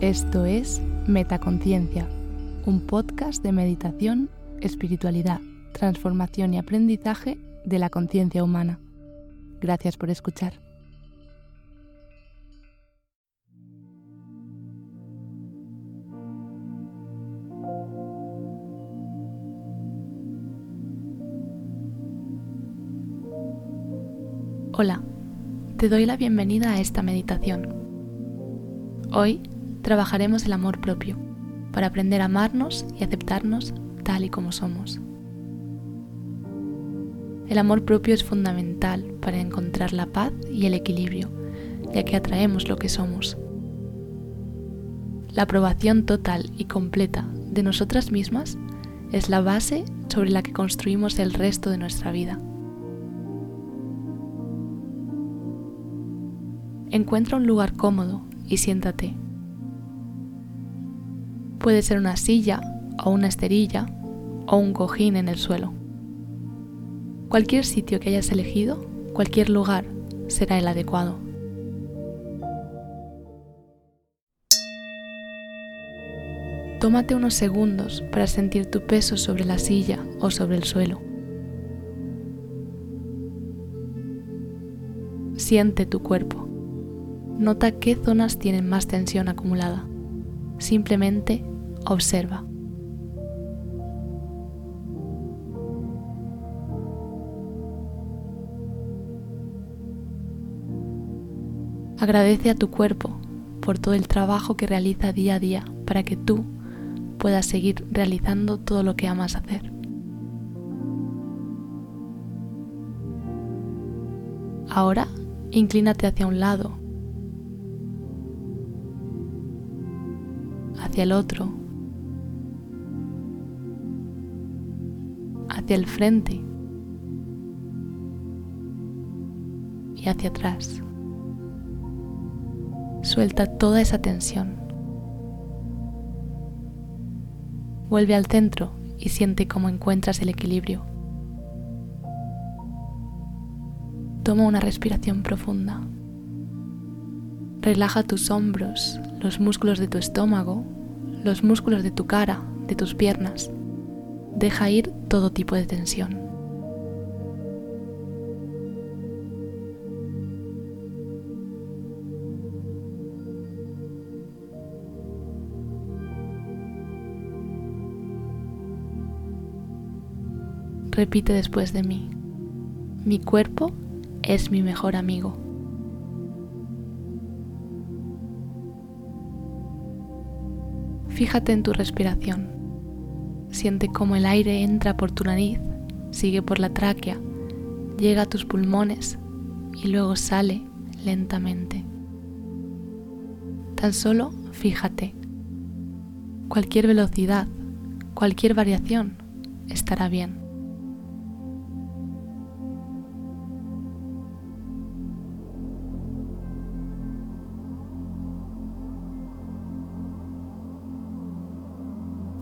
Esto es Metaconciencia, un podcast de meditación, espiritualidad, transformación y aprendizaje de la conciencia humana. Gracias por escuchar. Hola, te doy la bienvenida a esta meditación. Hoy trabajaremos el amor propio para aprender a amarnos y aceptarnos tal y como somos. El amor propio es fundamental para encontrar la paz y el equilibrio, ya que atraemos lo que somos. La aprobación total y completa de nosotras mismas es la base sobre la que construimos el resto de nuestra vida. Encuentra un lugar cómodo y siéntate Puede ser una silla o una esterilla o un cojín en el suelo. Cualquier sitio que hayas elegido, cualquier lugar, será el adecuado. Tómate unos segundos para sentir tu peso sobre la silla o sobre el suelo. Siente tu cuerpo. Nota qué zonas tienen más tensión acumulada. Simplemente observa. Agradece a tu cuerpo por todo el trabajo que realiza día a día para que tú puedas seguir realizando todo lo que amas hacer. Ahora, inclínate hacia un lado, hacia el otro hacia el frente y hacia atrás. Suelta toda esa tensión. Vuelve al centro y siente cómo encuentras el equilibrio. Toma una respiración profunda. Relaja tus hombros, los músculos de tu estómago, los músculos de tu cara, de tus piernas. Deja ir todo tipo de tensión. Repite después de mí. Mi cuerpo es mi mejor amigo. Fíjate en tu respiración. Siente cómo el aire entra por tu nariz, sigue por la tráquea, llega a tus pulmones y luego sale lentamente. Tan solo fíjate. Cualquier velocidad, cualquier variación estará bien.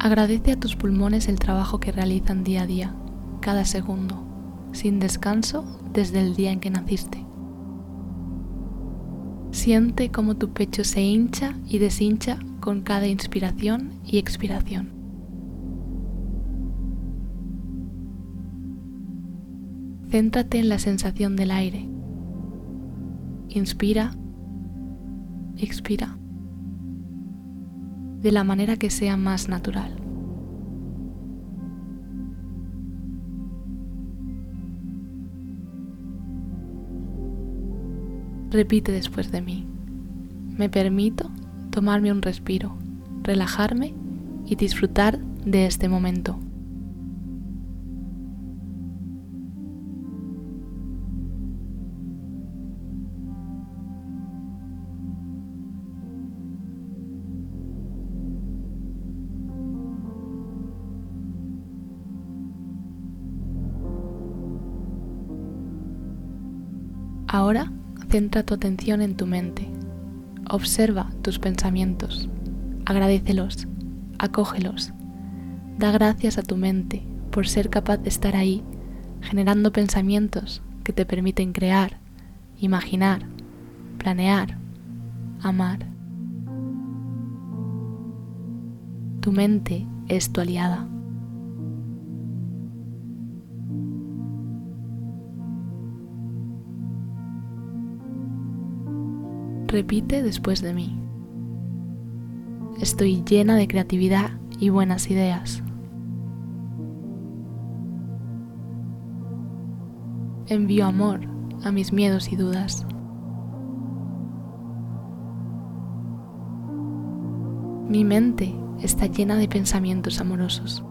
Agradece a tus pulmones el trabajo que realizan día a día, cada segundo, sin descanso desde el día en que naciste. Siente cómo tu pecho se hincha y deshincha con cada inspiración y expiración. Céntrate en la sensación del aire. Inspira, expira de la manera que sea más natural. Repite después de mí. Me permito tomarme un respiro, relajarme y disfrutar de este momento. Ahora centra tu atención en tu mente. Observa tus pensamientos. Agradecelos. Acógelos. Da gracias a tu mente por ser capaz de estar ahí, generando pensamientos que te permiten crear, imaginar, planear, amar. Tu mente es tu aliada. Repite después de mí. Estoy llena de creatividad y buenas ideas. Envío amor a mis miedos y dudas. Mi mente está llena de pensamientos amorosos.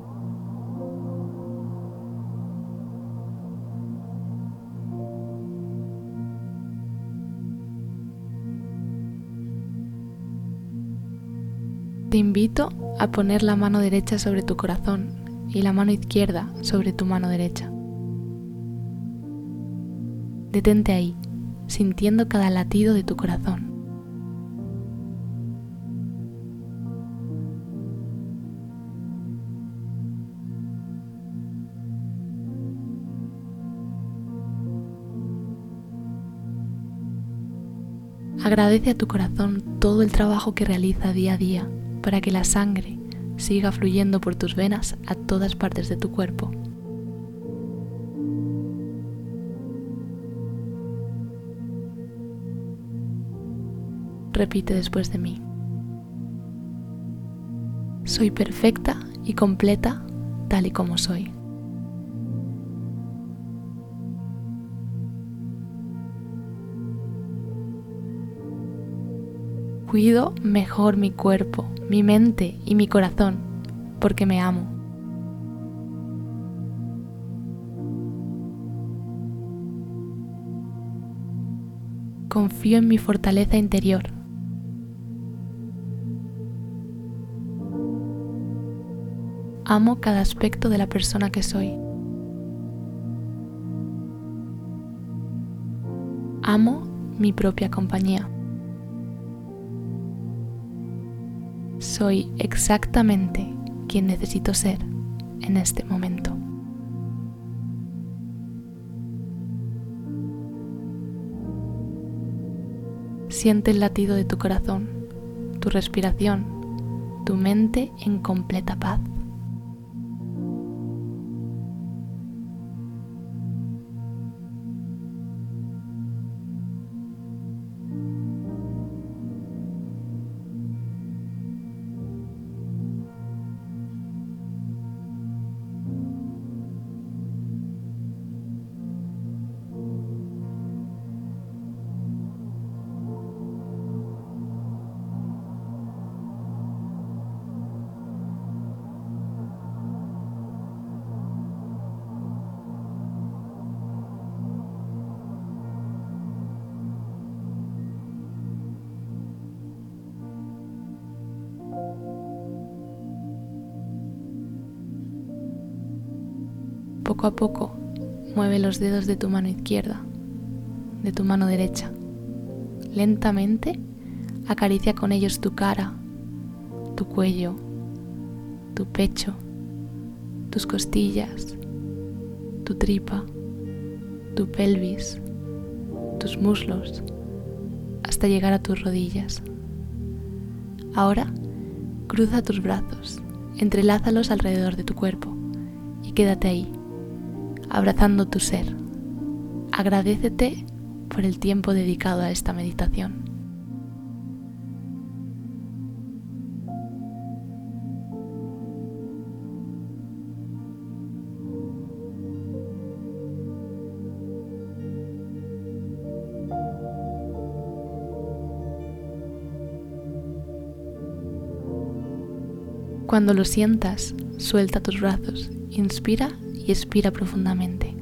Te invito a poner la mano derecha sobre tu corazón y la mano izquierda sobre tu mano derecha. Detente ahí, sintiendo cada latido de tu corazón. Agradece a tu corazón todo el trabajo que realiza día a día para que la sangre siga fluyendo por tus venas a todas partes de tu cuerpo. Repite después de mí. Soy perfecta y completa tal y como soy. Cuido mejor mi cuerpo, mi mente y mi corazón porque me amo. Confío en mi fortaleza interior. Amo cada aspecto de la persona que soy. Amo mi propia compañía. Soy exactamente quien necesito ser en este momento. Siente el latido de tu corazón, tu respiración, tu mente en completa paz. Poco a poco mueve los dedos de tu mano izquierda, de tu mano derecha. Lentamente acaricia con ellos tu cara, tu cuello, tu pecho, tus costillas, tu tripa, tu pelvis, tus muslos, hasta llegar a tus rodillas. Ahora cruza tus brazos, entrelázalos alrededor de tu cuerpo y quédate ahí abrazando tu ser. Agradecete por el tiempo dedicado a esta meditación. Cuando lo sientas, suelta tus brazos, inspira y expira profundamente.